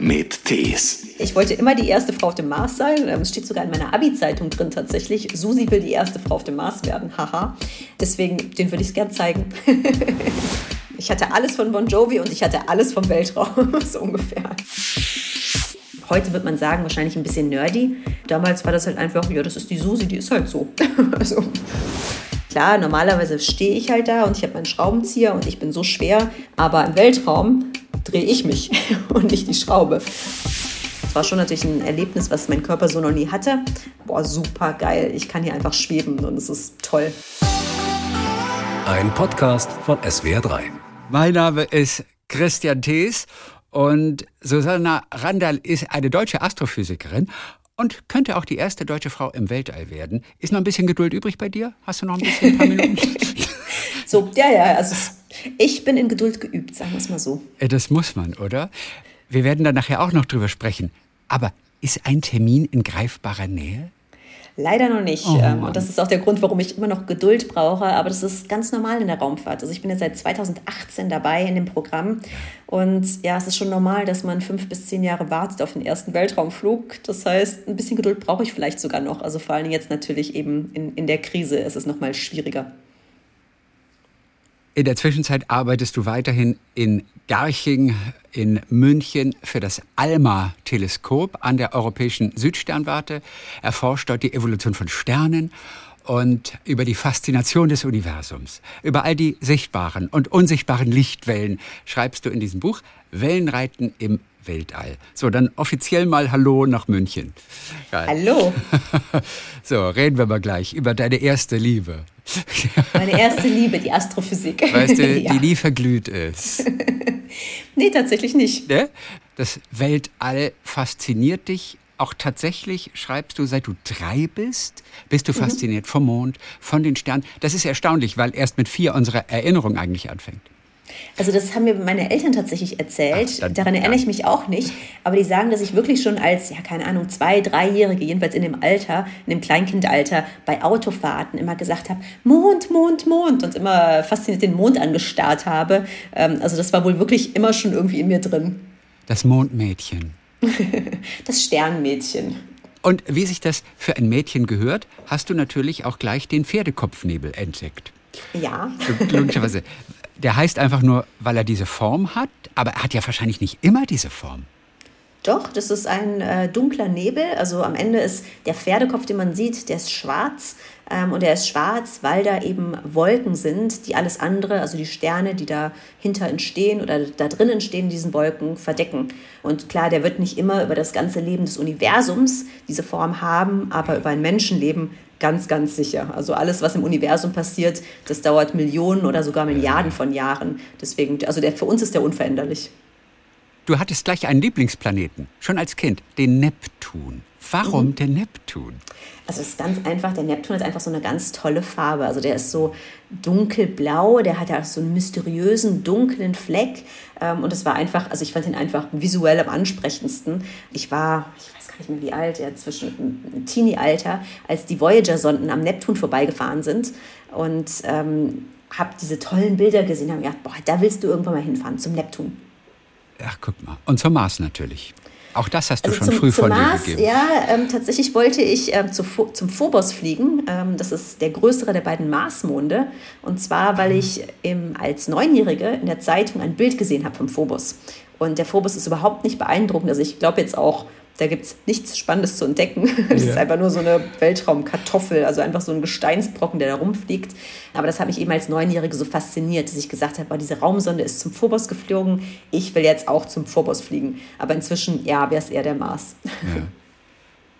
mit Tees. Ich wollte immer die erste Frau auf dem Mars sein. Ähm, es steht sogar in meiner Abi-Zeitung drin tatsächlich. Susi will die erste Frau auf dem Mars werden. Haha. Deswegen, den würde ich gern zeigen. ich hatte alles von Bon Jovi und ich hatte alles vom Weltraum. so ungefähr. Heute wird man sagen, wahrscheinlich ein bisschen nerdy. Damals war das halt einfach, ja, das ist die Susi, die ist halt so. also, klar, normalerweise stehe ich halt da und ich habe meinen Schraubenzieher und ich bin so schwer, aber im Weltraum drehe ich mich und nicht die Schraube. Das war schon natürlich ein Erlebnis, was mein Körper so noch nie hatte. Boah, super geil. Ich kann hier einfach schweben und es ist toll. Ein Podcast von SWR3. Mein Name ist Christian Thees und Susanna Randall ist eine deutsche Astrophysikerin und könnte auch die erste deutsche Frau im Weltall werden. Ist noch ein bisschen Geduld übrig bei dir? Hast du noch ein bisschen ein paar Minuten? So, ja, ja, also ich bin in Geduld geübt, sagen wir es mal so. Äh, das muss man, oder? Wir werden da nachher auch noch drüber sprechen. Aber ist ein Termin in greifbarer Nähe? Leider noch nicht. Oh, ähm, und das ist auch der Grund, warum ich immer noch Geduld brauche. Aber das ist ganz normal in der Raumfahrt. Also ich bin jetzt seit 2018 dabei in dem Programm. Und ja, es ist schon normal, dass man fünf bis zehn Jahre wartet auf den ersten Weltraumflug. Das heißt, ein bisschen Geduld brauche ich vielleicht sogar noch. Also vor allem jetzt natürlich eben in, in der Krise ist es noch mal schwieriger. In der Zwischenzeit arbeitest du weiterhin in Garching in München für das ALMA-Teleskop an der Europäischen Südsternwarte, erforscht dort die Evolution von Sternen und über die Faszination des Universums. Über all die sichtbaren und unsichtbaren Lichtwellen schreibst du in diesem Buch Wellenreiten im Weltall. So, dann offiziell mal Hallo nach München. Geil. Hallo. so, reden wir mal gleich über deine erste Liebe. Meine erste Liebe, die Astrophysik. Weißt du, ja. die nie verglüht ist. nee, tatsächlich nicht. Ne? Das Weltall fasziniert dich auch tatsächlich, schreibst du, seit du drei bist, bist du mhm. fasziniert vom Mond, von den Sternen. Das ist erstaunlich, weil erst mit vier unsere Erinnerung eigentlich anfängt. Also das haben mir meine Eltern tatsächlich erzählt. Ach, dann, Daran erinnere ich mich auch nicht. Aber die sagen, dass ich wirklich schon als, ja keine Ahnung, zwei, dreijährige, jedenfalls in dem Alter, in dem Kleinkindalter, bei Autofahrten immer gesagt habe, Mond, Mond, Mond und immer fasziniert den Mond angestarrt habe. Ähm, also das war wohl wirklich immer schon irgendwie in mir drin. Das Mondmädchen. das Sternmädchen. Und wie sich das für ein Mädchen gehört, hast du natürlich auch gleich den Pferdekopfnebel entdeckt. Ja. Logischerweise. Der heißt einfach nur, weil er diese Form hat, aber er hat ja wahrscheinlich nicht immer diese Form. Doch, das ist ein äh, dunkler Nebel. Also am Ende ist der Pferdekopf, den man sieht, der ist schwarz. Ähm, und er ist schwarz, weil da eben Wolken sind, die alles andere, also die Sterne, die dahinter entstehen oder da drin entstehen, diesen Wolken verdecken. Und klar, der wird nicht immer über das ganze Leben des Universums diese Form haben, aber über ein Menschenleben ganz, ganz sicher. Also alles, was im Universum passiert, das dauert Millionen oder sogar Milliarden von Jahren. Deswegen, also der, für uns ist der unveränderlich. Du hattest gleich einen Lieblingsplaneten, schon als Kind, den Neptun. Warum mhm. der Neptun? Also es ist ganz einfach, der Neptun hat einfach so eine ganz tolle Farbe. Also der ist so dunkelblau, der hat ja so einen mysteriösen dunklen Fleck. Ähm, und es war einfach, also ich fand ihn einfach visuell am ansprechendsten. Ich war, ich weiß nicht mehr wie alt, ja, zwischen Teenie-Alter, als die Voyager-Sonden am Neptun vorbeigefahren sind. Und ähm, habe diese tollen Bilder gesehen, habe gedacht, boah, da willst du irgendwann mal hinfahren, zum Neptun. Ach, guck mal. Und zum Mars natürlich. Auch das hast du also schon zum, früh von Mars, dir gegeben. Ja, ähm, tatsächlich wollte ich ähm, zu, zum Phobos fliegen. Ähm, das ist der größere der beiden Marsmonde. Und zwar, weil ich im, als Neunjährige in der Zeitung ein Bild gesehen habe vom Phobos. Und der Phobos ist überhaupt nicht beeindruckend. Also ich glaube jetzt auch da gibt es nichts Spannendes zu entdecken. Es ja. ist einfach nur so eine Weltraumkartoffel, also einfach so ein Gesteinsbrocken, der da rumfliegt. Aber das hat mich eben als Neunjährige so fasziniert, dass ich gesagt habe, diese Raumsonde ist zum Phobos geflogen, ich will jetzt auch zum Phobos fliegen. Aber inzwischen, ja, wäre es eher der Mars. Ja.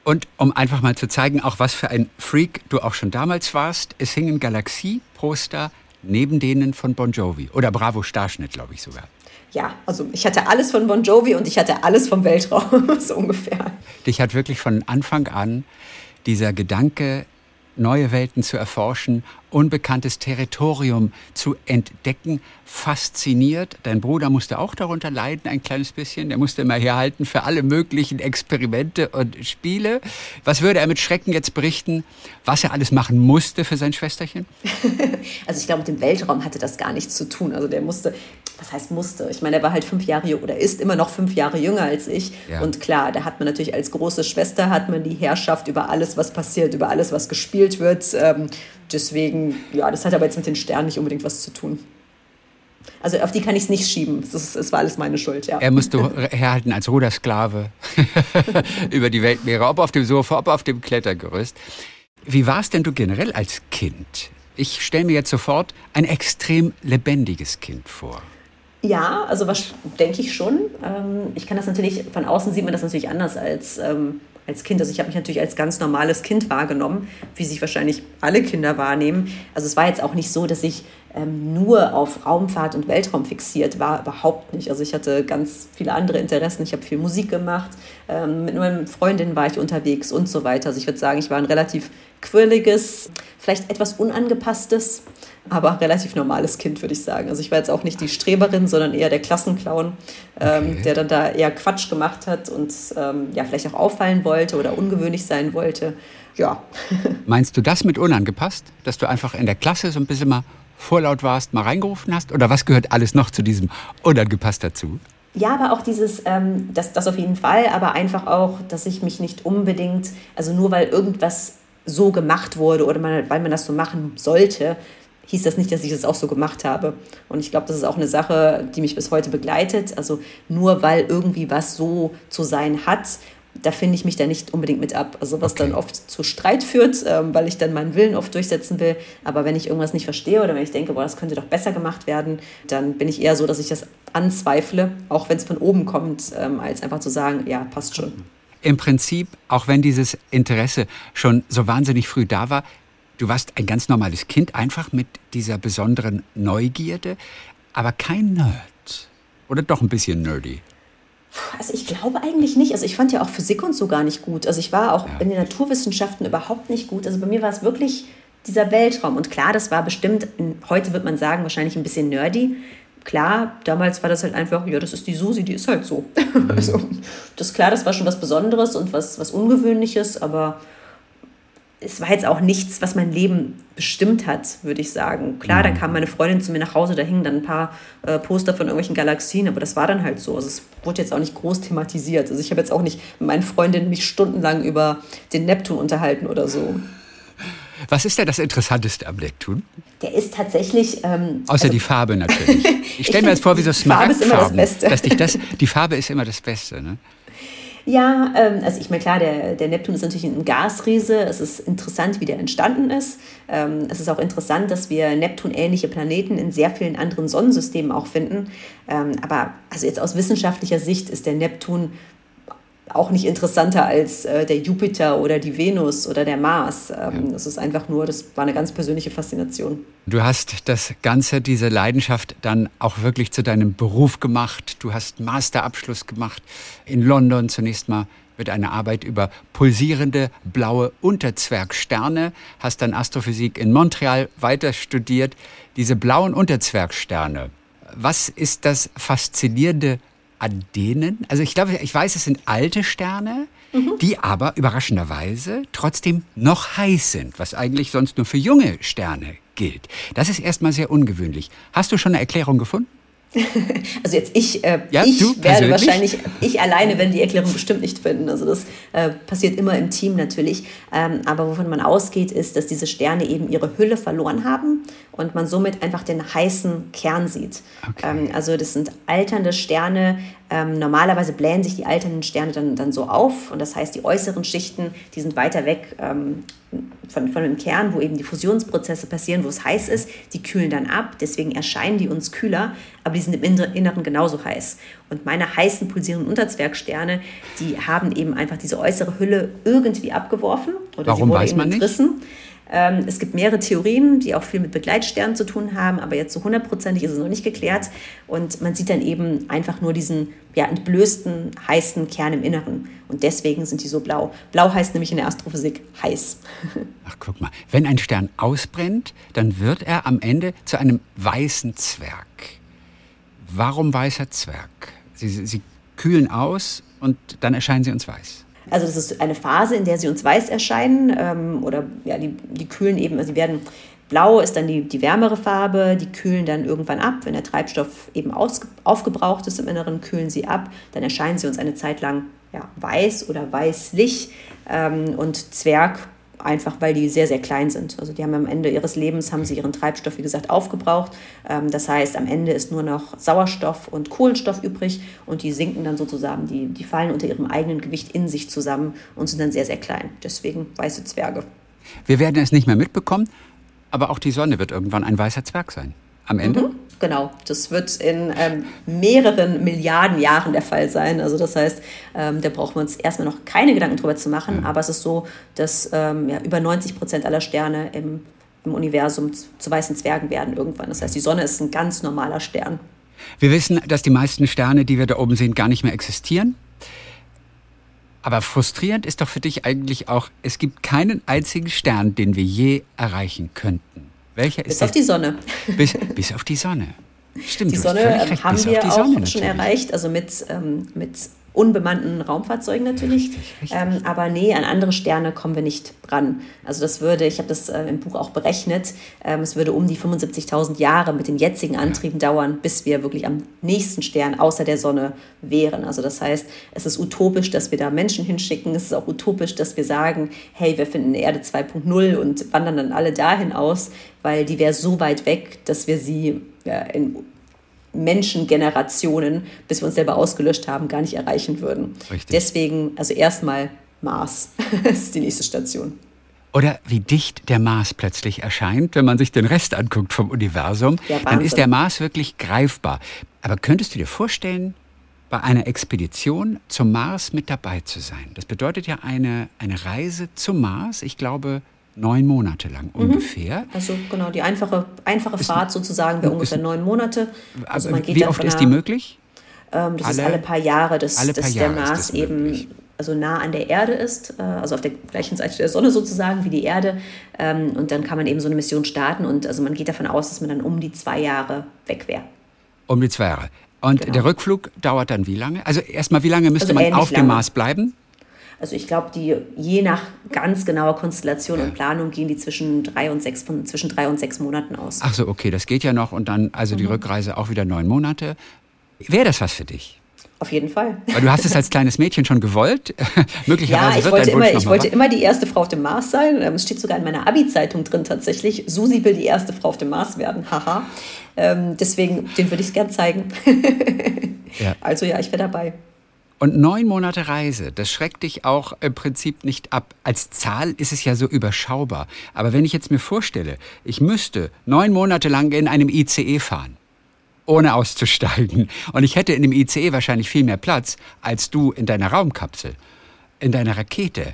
Und um einfach mal zu zeigen, auch was für ein Freak du auch schon damals warst, es hingen Galaxie-Poster neben denen von Bon Jovi. Oder Bravo Starschnitt, glaube ich sogar ja, also ich hatte alles von Bon Jovi und ich hatte alles vom Weltraum, so ungefähr. Dich hat wirklich von Anfang an dieser Gedanke, neue Welten zu erforschen, unbekanntes Territorium zu entdecken, fasziniert. Dein Bruder musste auch darunter leiden, ein kleines bisschen. Der musste immer herhalten für alle möglichen Experimente und Spiele. Was würde er mit Schrecken jetzt berichten, was er alles machen musste für sein Schwesterchen? also ich glaube, mit dem Weltraum hatte das gar nichts zu tun. Also der musste, was heißt musste? Ich meine, er war halt fünf Jahre oder ist immer noch fünf Jahre jünger als ich. Ja. Und klar, da hat man natürlich als große Schwester hat man die Herrschaft über alles, was passiert, über alles, was gespielt wird. Ähm, deswegen, ja, das hat aber jetzt mit den Sternen nicht unbedingt was zu tun. Also auf die kann ich es nicht schieben. Es war alles meine Schuld, ja. Er musste herhalten als Rudersklave über die Weltmeere, ob auf dem Sofa, ob auf dem Klettergerüst. Wie war es denn du generell als Kind? Ich stelle mir jetzt sofort ein extrem lebendiges Kind vor. Ja, also was denke ich schon. Ähm, ich kann das natürlich, von außen sieht man das natürlich anders als, ähm, als Kind. Also ich habe mich natürlich als ganz normales Kind wahrgenommen, wie sich wahrscheinlich alle Kinder wahrnehmen. Also es war jetzt auch nicht so, dass ich ähm, nur auf Raumfahrt und Weltraum fixiert war, überhaupt nicht. Also ich hatte ganz viele andere Interessen. Ich habe viel Musik gemacht, mit meinen Freundinnen war ich unterwegs und so weiter. Also ich würde sagen, ich war ein relativ quirliges, vielleicht etwas unangepasstes, aber relativ normales Kind, würde ich sagen. Also ich war jetzt auch nicht die Streberin, sondern eher der Klassenclown, ähm, okay. der dann da eher Quatsch gemacht hat und ähm, ja, vielleicht auch auffallen wollte oder ungewöhnlich sein wollte. Ja. Meinst du das mit unangepasst, dass du einfach in der Klasse so ein bisschen mal vorlaut warst, mal reingerufen hast? Oder was gehört alles noch zu diesem unangepasst dazu? Ja, aber auch dieses, ähm, das, das auf jeden Fall, aber einfach auch, dass ich mich nicht unbedingt, also nur weil irgendwas so gemacht wurde oder man, weil man das so machen sollte, hieß das nicht, dass ich das auch so gemacht habe. Und ich glaube, das ist auch eine Sache, die mich bis heute begleitet. Also nur weil irgendwie was so zu sein hat, da finde ich mich da nicht unbedingt mit ab. Also was okay. dann oft zu Streit führt, ähm, weil ich dann meinen Willen oft durchsetzen will. Aber wenn ich irgendwas nicht verstehe oder wenn ich denke, boah, das könnte doch besser gemacht werden, dann bin ich eher so, dass ich das anzweifle, auch wenn es von oben kommt, ähm, als einfach zu sagen, ja, passt schon im Prinzip, auch wenn dieses Interesse schon so wahnsinnig früh da war, du warst ein ganz normales Kind, einfach mit dieser besonderen Neugierde, aber kein Nerd. Oder doch ein bisschen nerdy? Also ich glaube eigentlich nicht. Also ich fand ja auch Physik und so gar nicht gut. Also ich war auch ja. in den Naturwissenschaften überhaupt nicht gut. Also bei mir war es wirklich dieser Weltraum. Und klar, das war bestimmt, heute wird man sagen, wahrscheinlich ein bisschen nerdy klar, damals war das halt einfach, ja, das ist die Susi, die ist halt so. Mhm. also, das ist klar, das war schon was Besonderes und was, was Ungewöhnliches, aber es war jetzt auch nichts, was mein Leben bestimmt hat, würde ich sagen. Klar, dann mhm. kam meine Freundin zu mir nach Hause, da hingen dann ein paar äh, Poster von irgendwelchen Galaxien, aber das war dann halt so. Also es wurde jetzt auch nicht groß thematisiert. Also ich habe jetzt auch nicht mit meinen Freundinnen mich stundenlang über den Neptun unterhalten oder so. Was ist denn das Interessanteste am Neptun? Der ist tatsächlich. Ähm, Außer also, die Farbe natürlich. Ich stelle mir jetzt vor, wie so Smaragdfarben. Die Farbe ist immer das Beste. Dass dich das, die Farbe ist immer das Beste, ne? Ja, ähm, also ich meine, klar, der, der Neptun ist natürlich ein Gasriese. Es ist interessant, wie der entstanden ist. Ähm, es ist auch interessant, dass wir Neptun-ähnliche Planeten in sehr vielen anderen Sonnensystemen auch finden. Ähm, aber also jetzt aus wissenschaftlicher Sicht ist der Neptun auch nicht interessanter als äh, der Jupiter oder die Venus oder der Mars. Ähm, ja. Das ist einfach nur, das war eine ganz persönliche Faszination. Du hast das Ganze, diese Leidenschaft dann auch wirklich zu deinem Beruf gemacht. Du hast Masterabschluss gemacht in London zunächst mal mit einer Arbeit über pulsierende blaue Unterzwergsterne, hast dann Astrophysik in Montreal weiter studiert. Diese blauen Unterzwergsterne, was ist das Faszinierende an denen, also ich glaube, ich weiß, es sind alte Sterne, mhm. die aber überraschenderweise trotzdem noch heiß sind, was eigentlich sonst nur für junge Sterne gilt. Das ist erstmal sehr ungewöhnlich. Hast du schon eine Erklärung gefunden? Also jetzt ich, äh, ja, ich werde persönlich? wahrscheinlich, ich alleine werde die Erklärung bestimmt nicht finden. Also das äh, passiert immer im Team natürlich. Ähm, aber wovon man ausgeht, ist, dass diese Sterne eben ihre Hülle verloren haben und man somit einfach den heißen Kern sieht. Okay. Ähm, also das sind alternde Sterne. Ähm, normalerweise blähen sich die alternden Sterne dann, dann so auf und das heißt, die äußeren Schichten, die sind weiter weg ähm, von, von dem Kern, wo eben die Fusionsprozesse passieren, wo es heiß ist, die kühlen dann ab, deswegen erscheinen die uns kühler, aber die sind im Inneren genauso heiß. Und meine heißen pulsierenden Unterzwergsterne, die haben eben einfach diese äußere Hülle irgendwie abgeworfen oder Warum sie wurde weiß man entrissen. Nicht? Ähm, es gibt mehrere Theorien, die auch viel mit Begleitsternen zu tun haben, aber jetzt so hundertprozentig ist es noch nicht geklärt. Und man sieht dann eben einfach nur diesen ja, entblößten, heißen Kern im Inneren. Und deswegen sind die so blau. Blau heißt nämlich in der Astrophysik heiß. Ach, guck mal. Wenn ein Stern ausbrennt, dann wird er am Ende zu einem weißen Zwerg. Warum weißer Zwerg? Sie, sie kühlen aus und dann erscheinen sie uns weiß. Also das ist eine Phase, in der sie uns weiß erscheinen ähm, oder ja, die, die kühlen eben, also sie werden Blau ist dann die, die wärmere Farbe, die kühlen dann irgendwann ab. Wenn der Treibstoff eben aus, aufgebraucht ist im Inneren, kühlen sie ab. Dann erscheinen sie uns eine Zeit lang ja, weiß oder weißlich. Ähm, und Zwerg einfach weil die sehr, sehr klein sind. Also die haben am Ende ihres Lebens, haben sie ihren Treibstoff, wie gesagt, aufgebraucht. Ähm, das heißt, am Ende ist nur noch Sauerstoff und Kohlenstoff übrig und die sinken dann sozusagen, die, die fallen unter ihrem eigenen Gewicht in sich zusammen und sind dann sehr, sehr klein. Deswegen weiße Zwerge. Wir werden es nicht mehr mitbekommen, aber auch die Sonne wird irgendwann ein weißer Zwerg sein. Am Ende? Mhm. Genau, das wird in ähm, mehreren Milliarden Jahren der Fall sein. Also das heißt, ähm, da brauchen wir uns erstmal noch keine Gedanken drüber zu machen. Mhm. Aber es ist so, dass ähm, ja, über 90 Prozent aller Sterne im, im Universum zu, zu weißen Zwergen werden irgendwann. Das heißt, die Sonne ist ein ganz normaler Stern. Wir wissen, dass die meisten Sterne, die wir da oben sehen, gar nicht mehr existieren. Aber frustrierend ist doch für dich eigentlich auch, es gibt keinen einzigen Stern, den wir je erreichen könnten. Welcher bis ist auf die Sonne. Bis, bis auf die Sonne. Stimmt, die Sonne haben wir auch schon erreicht, also mit, ähm, mit unbemannten Raumfahrzeugen natürlich. Richtig, richtig. Ähm, aber nee, an andere Sterne kommen wir nicht ran. Also das würde, ich habe das äh, im Buch auch berechnet, ähm, es würde um die 75.000 Jahre mit den jetzigen Antrieben ja. dauern, bis wir wirklich am nächsten Stern außer der Sonne wären. Also das heißt, es ist utopisch, dass wir da Menschen hinschicken. Es ist auch utopisch, dass wir sagen, hey, wir finden Erde 2.0 und wandern dann alle dahin aus, weil die wäre so weit weg, dass wir sie ja, in Menschengenerationen, bis wir uns selber ausgelöscht haben, gar nicht erreichen würden. Richtig. Deswegen, also erstmal Mars ist die nächste Station. Oder wie dicht der Mars plötzlich erscheint, wenn man sich den Rest anguckt vom Universum, ja, dann ist der Mars wirklich greifbar. Aber könntest du dir vorstellen, bei einer Expedition zum Mars mit dabei zu sein? Das bedeutet ja eine, eine Reise zum Mars, ich glaube, neun Monate lang mhm. ungefähr. Also genau, die einfache, einfache ist, Fahrt sozusagen wäre ungefähr neun Monate. Also man geht wie oft ist die möglich? Ähm, das alle, ist alle paar Jahre, dass, alle paar dass Jahre der Mars eben also nah an der Erde ist, äh, also auf der gleichen Seite der Sonne sozusagen wie die Erde. Ähm, und dann kann man eben so eine Mission starten und also man geht davon aus, dass man dann um die zwei Jahre weg wäre. Um die zwei Jahre. Und genau. der Rückflug dauert dann wie lange? Also erstmal, wie lange müsste also man auf lange. dem Mars bleiben? Also ich glaube, die je nach ganz genauer Konstellation ja. und Planung gehen die zwischen drei und sechs von zwischen drei und sechs Monaten aus. Ach so, okay, das geht ja noch und dann also mhm. die Rückreise auch wieder neun Monate. Wäre das was für dich? Auf jeden Fall. Weil du hast es als kleines Mädchen schon gewollt. Möglicherweise ja, ich wird wollte, immer, ich wollte immer die erste Frau auf dem Mars sein. Ähm, es steht sogar in meiner Abi-Zeitung drin tatsächlich. Susi will die erste Frau auf dem Mars werden. Haha. Ähm, deswegen, den würde ich gern zeigen. ja. Also ja, ich wäre dabei. Und neun Monate Reise, das schreckt dich auch im Prinzip nicht ab. Als Zahl ist es ja so überschaubar. Aber wenn ich jetzt mir vorstelle, ich müsste neun Monate lang in einem ICE fahren, ohne auszusteigen, und ich hätte in dem ICE wahrscheinlich viel mehr Platz als du in deiner Raumkapsel, in deiner Rakete.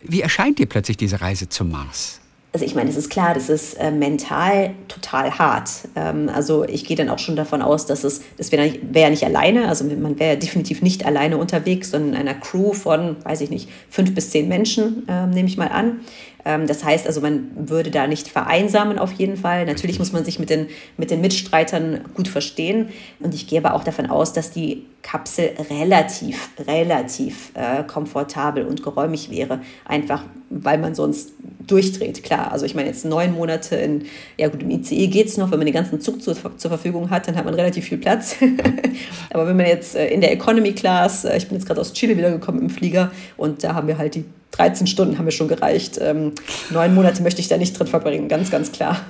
Wie erscheint dir plötzlich diese Reise zum Mars? Also ich meine, es ist klar, das ist äh, mental total hart. Ähm, also ich gehe dann auch schon davon aus, dass es, das wäre wär ja nicht alleine, also man wäre ja definitiv nicht alleine unterwegs, sondern in einer Crew von, weiß ich nicht, fünf bis zehn Menschen, äh, nehme ich mal an. Ähm, das heißt also, man würde da nicht vereinsamen auf jeden Fall. Natürlich muss man sich mit den, mit den Mitstreitern gut verstehen. Und ich gehe aber auch davon aus, dass die Kapsel relativ, relativ äh, komfortabel und geräumig wäre. Einfach, weil man sonst durchdreht. Klar, also ich meine jetzt neun Monate in, ja gut, im ICE geht es noch, wenn man den ganzen Zug zur, zur Verfügung hat, dann hat man relativ viel Platz. Aber wenn man jetzt äh, in der Economy Class, äh, ich bin jetzt gerade aus Chile wiedergekommen im Flieger und da haben wir halt die 13 Stunden haben mir schon gereicht. Ähm, neun Monate möchte ich da nicht drin verbringen, ganz, ganz klar.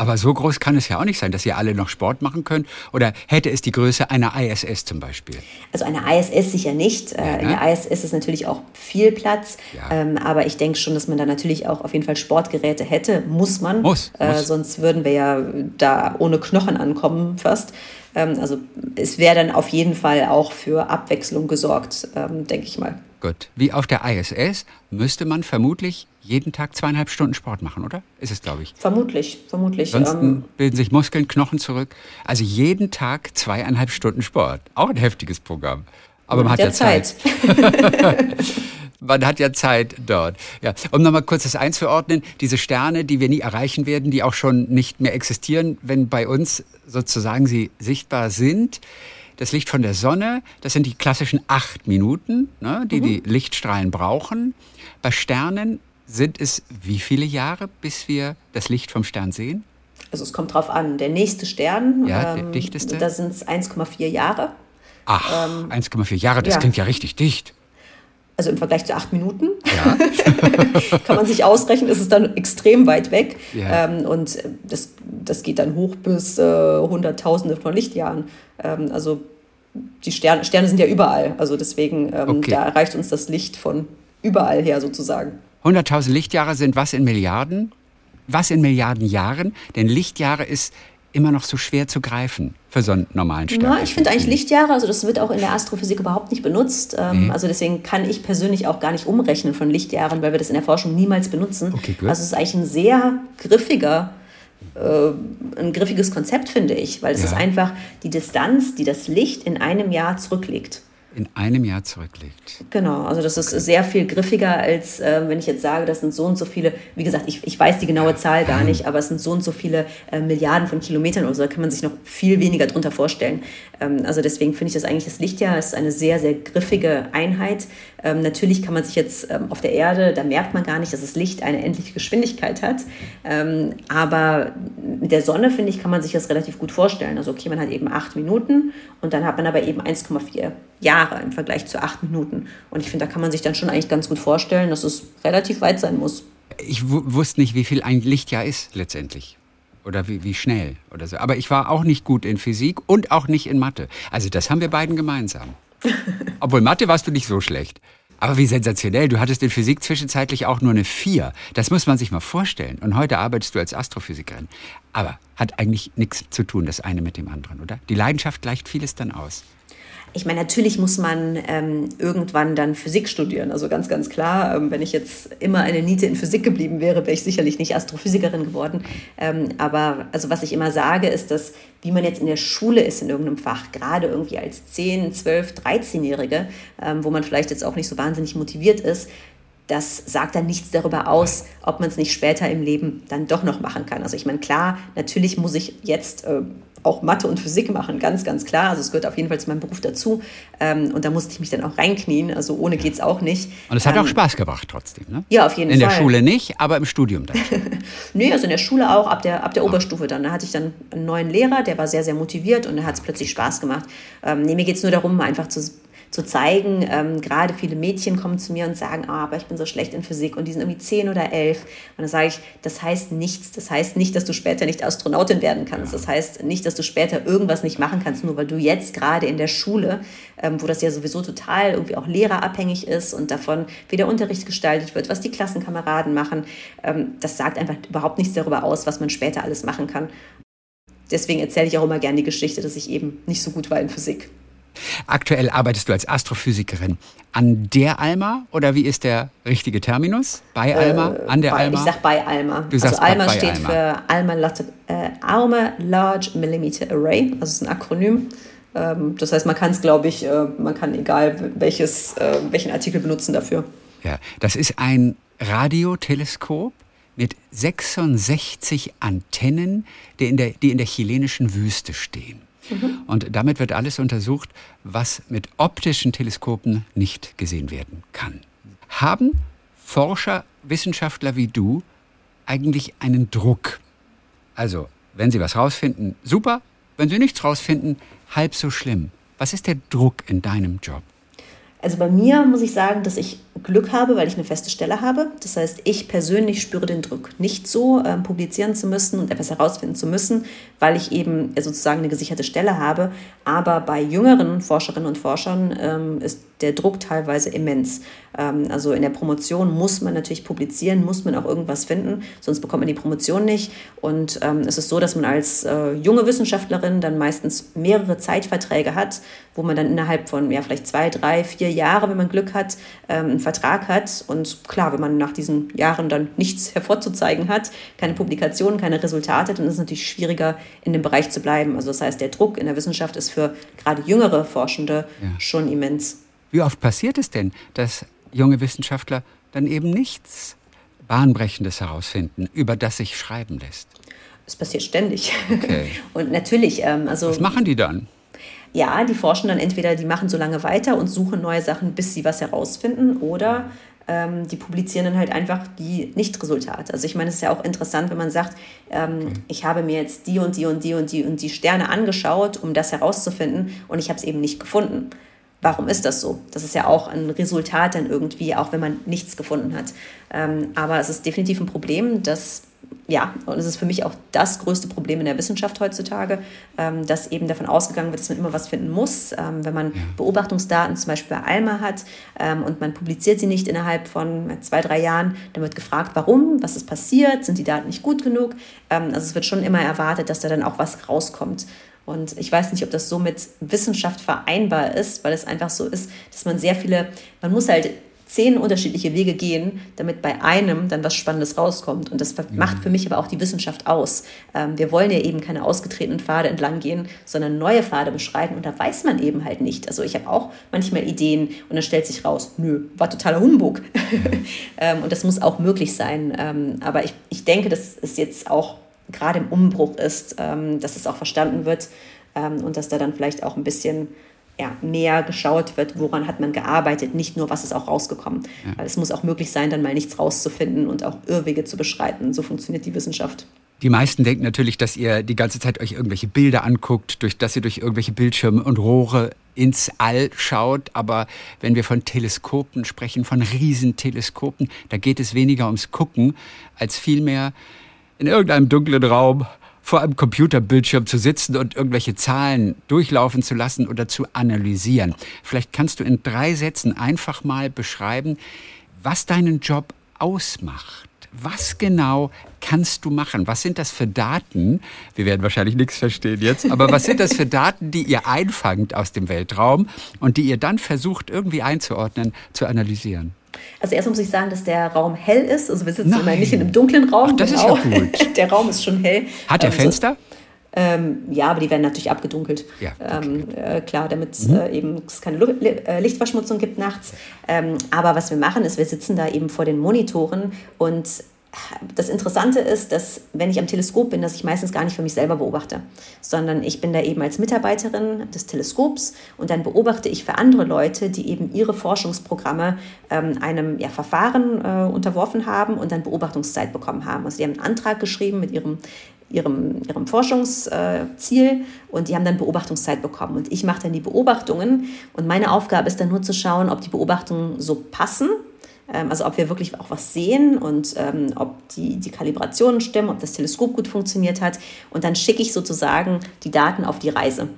Aber so groß kann es ja auch nicht sein, dass ihr alle noch Sport machen könnt. Oder hätte es die Größe einer ISS zum Beispiel? Also eine ISS sicher nicht. Äh, ja, ne? In der ISS ist natürlich auch viel Platz. Ja. Ähm, aber ich denke schon, dass man da natürlich auch auf jeden Fall Sportgeräte hätte. Muss man. Muss. Äh, muss. Sonst würden wir ja da ohne Knochen ankommen fast. Ähm, also es wäre dann auf jeden Fall auch für Abwechslung gesorgt, ähm, denke ich mal. Gut. Wie auf der ISS müsste man vermutlich jeden Tag zweieinhalb Stunden Sport machen, oder? Ist es, glaube ich. Vermutlich, vermutlich. Sonst ähm, bilden sich Muskeln, Knochen zurück. Also jeden Tag zweieinhalb Stunden Sport. Auch ein heftiges Programm. Aber man hat ja Zeit. Zeit. man hat ja Zeit dort. Ja. Um nochmal kurz das einzuordnen, diese Sterne, die wir nie erreichen werden, die auch schon nicht mehr existieren, wenn bei uns sozusagen sie sichtbar sind, das Licht von der Sonne, das sind die klassischen acht Minuten, ne, die mhm. die Lichtstrahlen brauchen. Bei Sternen sind es wie viele Jahre, bis wir das Licht vom Stern sehen? Also es kommt drauf an. Der nächste Stern, ja, der ähm, dichteste. da sind es 1,4 Jahre. Ach, ähm, 1,4 Jahre, das ja. klingt ja richtig dicht. Also im Vergleich zu acht Minuten. Ja. Kann man sich ausrechnen, ist es dann extrem weit weg. Ja. Ähm, und das, das geht dann hoch bis äh, Hunderttausende von Lichtjahren. Ähm, also die Sterne, Sterne sind ja überall. Also deswegen, ähm, okay. da erreicht uns das Licht von überall her sozusagen. 100.000 Lichtjahre sind was in Milliarden? Was in Milliarden Jahren? Denn Lichtjahre ist immer noch so schwer zu greifen für so einen normalen Stern? Na, ich finde eigentlich Lichtjahre, also das wird auch in der Astrophysik überhaupt nicht benutzt. Ähm, nee. Also deswegen kann ich persönlich auch gar nicht umrechnen von Lichtjahren, weil wir das in der Forschung niemals benutzen. Okay, gut. Also es ist eigentlich ein sehr griffiger äh, ein griffiges Konzept, finde ich, weil es ja. ist einfach die Distanz, die das Licht in einem Jahr zurücklegt in einem Jahr zurückliegt. Genau, also das ist sehr viel griffiger, als äh, wenn ich jetzt sage, das sind so und so viele, wie gesagt, ich, ich weiß die genaue Zahl gar nicht, aber es sind so und so viele äh, Milliarden von Kilometern oder so, da kann man sich noch viel weniger drunter vorstellen. Ähm, also deswegen finde ich das eigentlich, das Lichtjahr ist eine sehr, sehr griffige Einheit. Ähm, natürlich kann man sich jetzt ähm, auf der Erde, da merkt man gar nicht, dass das Licht eine endliche Geschwindigkeit hat, ähm, aber mit der Sonne, finde ich, kann man sich das relativ gut vorstellen. Also okay, man hat eben acht Minuten und dann hat man aber eben 1,4 Jahre im Vergleich zu acht Minuten. Und ich finde, da kann man sich dann schon eigentlich ganz gut vorstellen, dass es relativ weit sein muss. Ich wusste nicht, wie viel ein Lichtjahr ist letztendlich. Oder wie, wie schnell oder so. Aber ich war auch nicht gut in Physik und auch nicht in Mathe. Also das haben wir beiden gemeinsam. Obwohl Mathe warst du nicht so schlecht. Aber wie sensationell, du hattest in Physik zwischenzeitlich auch nur eine 4. Das muss man sich mal vorstellen. Und heute arbeitest du als Astrophysikerin. Aber hat eigentlich nichts zu tun, das eine mit dem anderen, oder? Die Leidenschaft gleicht vieles dann aus. Ich meine, natürlich muss man ähm, irgendwann dann Physik studieren. Also ganz, ganz klar, ähm, wenn ich jetzt immer eine Niete in Physik geblieben wäre, wäre ich sicherlich nicht Astrophysikerin geworden. Ähm, aber also was ich immer sage, ist, dass wie man jetzt in der Schule ist in irgendeinem Fach, gerade irgendwie als 10, 12, 13-Jährige, ähm, wo man vielleicht jetzt auch nicht so wahnsinnig motiviert ist, das sagt dann nichts darüber aus, ob man es nicht später im Leben dann doch noch machen kann. Also ich meine, klar, natürlich muss ich jetzt äh, auch Mathe und Physik machen, ganz, ganz klar. Also es gehört auf jeden Fall zu meinem Beruf dazu. Ähm, und da musste ich mich dann auch reinknien. Also ohne geht es auch nicht. Und es hat ähm, auch Spaß gebracht trotzdem, ne? Ja, auf jeden in Fall. In der Schule nicht, aber im Studium dann. nee, also in der Schule auch, ab der, ab der Oberstufe dann. Da hatte ich dann einen neuen Lehrer, der war sehr, sehr motiviert und da hat es plötzlich Spaß gemacht. Ähm, nee, mir geht es nur darum, einfach zu zu zeigen. Ähm, gerade viele Mädchen kommen zu mir und sagen, ah, aber ich bin so schlecht in Physik und die sind irgendwie zehn oder elf. Und dann sage ich, das heißt nichts. Das heißt nicht, dass du später nicht Astronautin werden kannst. Das heißt nicht, dass du später irgendwas nicht machen kannst, nur weil du jetzt gerade in der Schule, ähm, wo das ja sowieso total irgendwie auch lehrerabhängig ist und davon, wie der Unterricht gestaltet wird, was die Klassenkameraden machen, ähm, das sagt einfach überhaupt nichts darüber aus, was man später alles machen kann. Deswegen erzähle ich auch immer gerne die Geschichte, dass ich eben nicht so gut war in Physik. Aktuell arbeitest du als Astrophysikerin an der Alma oder wie ist der richtige Terminus? Bei Alma? Äh, an der bei, Alma? Ich sag bei Alma. Du also Alma bei steht Alma. für Alma, äh, Alma Large Millimeter Array. Also ist ein Akronym. Ähm, das heißt, man kann es, glaube ich, äh, man kann egal welches, äh, welchen Artikel benutzen dafür. Ja, das ist ein Radioteleskop mit 66 Antennen, die in der, die in der chilenischen Wüste stehen. Mhm. Und damit wird alles untersucht, was mit optischen Teleskopen nicht gesehen werden kann. Haben Forscher, Wissenschaftler wie du eigentlich einen Druck? Also, wenn sie was rausfinden, super. Wenn sie nichts rausfinden, halb so schlimm. Was ist der Druck in deinem Job? Also bei mir muss ich sagen, dass ich Glück habe, weil ich eine feste Stelle habe. Das heißt, ich persönlich spüre den Druck nicht so, ähm, publizieren zu müssen und etwas herausfinden zu müssen, weil ich eben sozusagen eine gesicherte Stelle habe. Aber bei jüngeren Forscherinnen und Forschern ähm, ist der Druck teilweise immens. Ähm, also in der Promotion muss man natürlich publizieren, muss man auch irgendwas finden, sonst bekommt man die Promotion nicht. Und ähm, es ist so, dass man als äh, junge Wissenschaftlerin dann meistens mehrere Zeitverträge hat, wo man dann innerhalb von ja, vielleicht zwei, drei, vier Jahre, wenn man Glück hat, ähm, einen Vertrag hat. Und klar, wenn man nach diesen Jahren dann nichts hervorzuzeigen hat, keine Publikationen, keine Resultate, dann ist es natürlich schwieriger, in dem Bereich zu bleiben. Also das heißt, der Druck in der Wissenschaft ist für gerade jüngere Forschende ja. schon immens. Wie oft passiert es denn, dass junge Wissenschaftler dann eben nichts Bahnbrechendes herausfinden, über das sich schreiben lässt? Es passiert ständig. Okay. Und natürlich, ähm, also. Was machen die dann? Ja, die forschen dann entweder, die machen so lange weiter und suchen neue Sachen, bis sie was herausfinden, oder ähm, die publizieren dann halt einfach die Nicht-Resultate. Also ich meine, es ist ja auch interessant, wenn man sagt, ähm, ich habe mir jetzt die und die und die und die und die Sterne angeschaut, um das herauszufinden und ich habe es eben nicht gefunden. Warum ist das so? Das ist ja auch ein Resultat dann irgendwie, auch wenn man nichts gefunden hat. Ähm, aber es ist definitiv ein Problem, dass ja, und es ist für mich auch das größte Problem in der Wissenschaft heutzutage, ähm, dass eben davon ausgegangen wird, dass man immer was finden muss. Ähm, wenn man. Beobachtungsdaten zum Beispiel bei ALMA hat ähm, und man publiziert sie nicht innerhalb von zwei, drei Jahren, dann wird gefragt, warum, was ist passiert, sind die Daten nicht gut genug. Ähm, also es wird schon immer erwartet, dass da dann auch was rauskommt. Und ich weiß nicht, ob das so mit Wissenschaft vereinbar ist, weil es einfach so ist, dass man sehr viele, man muss halt zehn unterschiedliche Wege gehen, damit bei einem dann was Spannendes rauskommt. Und das macht für mich aber auch die Wissenschaft aus. Ähm, wir wollen ja eben keine ausgetretenen Pfade entlang gehen, sondern neue Pfade beschreiten. Und da weiß man eben halt nicht. Also ich habe auch manchmal Ideen und dann stellt sich raus, nö, war totaler Humbug. ähm, und das muss auch möglich sein. Ähm, aber ich, ich denke, dass es jetzt auch gerade im Umbruch ist, ähm, dass es auch verstanden wird ähm, und dass da dann vielleicht auch ein bisschen ja, mehr geschaut wird, woran hat man gearbeitet, nicht nur, was ist auch rausgekommen. Ja. Weil es muss auch möglich sein, dann mal nichts rauszufinden und auch Irrwege zu beschreiten. So funktioniert die Wissenschaft. Die meisten denken natürlich, dass ihr die ganze Zeit euch irgendwelche Bilder anguckt, durch dass ihr durch irgendwelche Bildschirme und Rohre ins All schaut. Aber wenn wir von Teleskopen sprechen, von Riesenteleskopen, da geht es weniger ums Gucken, als vielmehr in irgendeinem dunklen Raum vor einem Computerbildschirm zu sitzen und irgendwelche Zahlen durchlaufen zu lassen oder zu analysieren. Vielleicht kannst du in drei Sätzen einfach mal beschreiben, was deinen Job ausmacht. Was genau kannst du machen? Was sind das für Daten? Wir werden wahrscheinlich nichts verstehen jetzt, aber was sind das für Daten, die ihr einfangt aus dem Weltraum und die ihr dann versucht irgendwie einzuordnen, zu analysieren? Also erst muss ich sagen, dass der Raum hell ist. Also wir sitzen Nein. immer nicht in einem dunklen Raum. Ach, das genau. ist ja gut. der Raum ist schon hell. Hat er ähm, Fenster? Ähm, ja, aber die werden natürlich abgedunkelt. Ja, okay. ähm, äh, klar, damit mhm. äh, eben es keine Lu äh, Lichtverschmutzung gibt nachts. Ähm, aber was wir machen, ist, wir sitzen da eben vor den Monitoren und das Interessante ist, dass wenn ich am Teleskop bin, dass ich meistens gar nicht für mich selber beobachte, sondern ich bin da eben als Mitarbeiterin des Teleskops und dann beobachte ich für andere Leute, die eben ihre Forschungsprogramme ähm, einem ja, Verfahren äh, unterworfen haben und dann Beobachtungszeit bekommen haben. Also die haben einen Antrag geschrieben mit ihrem ihrem, ihrem Forschungsziel und die haben dann Beobachtungszeit bekommen. Und ich mache dann die Beobachtungen und meine Aufgabe ist dann nur zu schauen, ob die Beobachtungen so passen also ob wir wirklich auch was sehen und ähm, ob die, die Kalibrationen stimmen, ob das Teleskop gut funktioniert hat. Und dann schicke ich sozusagen die Daten auf die Reise.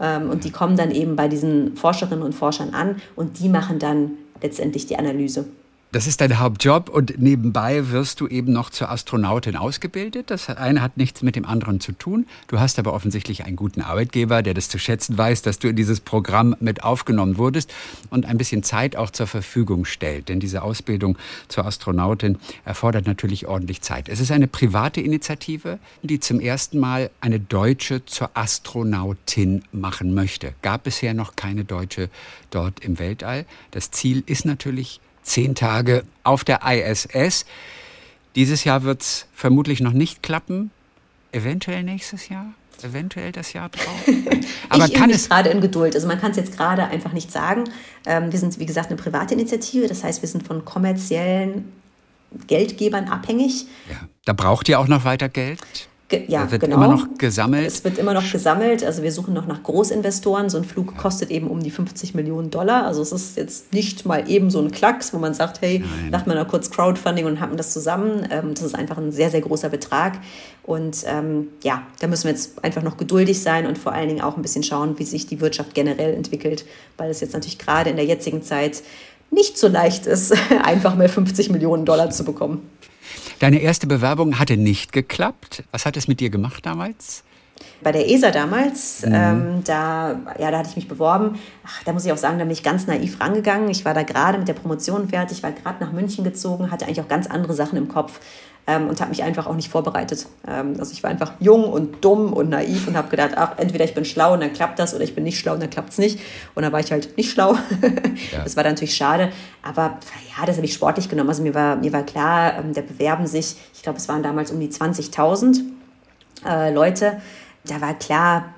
Ähm, und die kommen dann eben bei diesen Forscherinnen und Forschern an und die machen dann letztendlich die Analyse. Das ist dein Hauptjob und nebenbei wirst du eben noch zur Astronautin ausgebildet. Das eine hat nichts mit dem anderen zu tun. Du hast aber offensichtlich einen guten Arbeitgeber, der das zu schätzen weiß, dass du in dieses Programm mit aufgenommen wurdest und ein bisschen Zeit auch zur Verfügung stellt. Denn diese Ausbildung zur Astronautin erfordert natürlich ordentlich Zeit. Es ist eine private Initiative, die zum ersten Mal eine Deutsche zur Astronautin machen möchte. Gab bisher noch keine Deutsche dort im Weltall. Das Ziel ist natürlich zehn Tage auf der ISS. Dieses Jahr wird es vermutlich noch nicht klappen. Eventuell nächstes Jahr? Eventuell das Jahr drauf? Aber ich kann es gerade in Geduld. Also man kann es jetzt gerade einfach nicht sagen. Ähm, wir sind, wie gesagt, eine private Initiative. Das heißt, wir sind von kommerziellen Geldgebern abhängig. Ja. Da braucht ihr auch noch weiter Geld? Ge ja, wird genau. immer noch gesammelt. Es wird immer noch gesammelt. Also wir suchen noch nach Großinvestoren. So ein Flug kostet eben um die 50 Millionen Dollar. Also es ist jetzt nicht mal eben so ein Klacks, wo man sagt, hey, Nein. macht man da kurz Crowdfunding und haben das zusammen. Ähm, das ist einfach ein sehr, sehr großer Betrag. Und ähm, ja, da müssen wir jetzt einfach noch geduldig sein und vor allen Dingen auch ein bisschen schauen, wie sich die Wirtschaft generell entwickelt, weil es jetzt natürlich gerade in der jetzigen Zeit nicht so leicht ist, einfach mal 50 Millionen Dollar zu bekommen. Deine erste Bewerbung hatte nicht geklappt. Was hat es mit dir gemacht damals? Bei der ESA damals, mhm. ähm, da, ja, da hatte ich mich beworben. Ach, da muss ich auch sagen, da bin ich ganz naiv rangegangen. Ich war da gerade mit der Promotion fertig, war gerade nach München gezogen, hatte eigentlich auch ganz andere Sachen im Kopf ähm, und habe mich einfach auch nicht vorbereitet. Ähm, also ich war einfach jung und dumm und naiv und habe gedacht, ach, entweder ich bin schlau und dann klappt das oder ich bin nicht schlau und dann klappt es nicht. Und dann war ich halt nicht schlau. ja. Das war dann natürlich schade. Aber ja, das habe ich sportlich genommen. Also mir war, mir war klar, ähm, da bewerben sich, ich glaube, es waren damals um die 20.000 äh, Leute. Da war klar,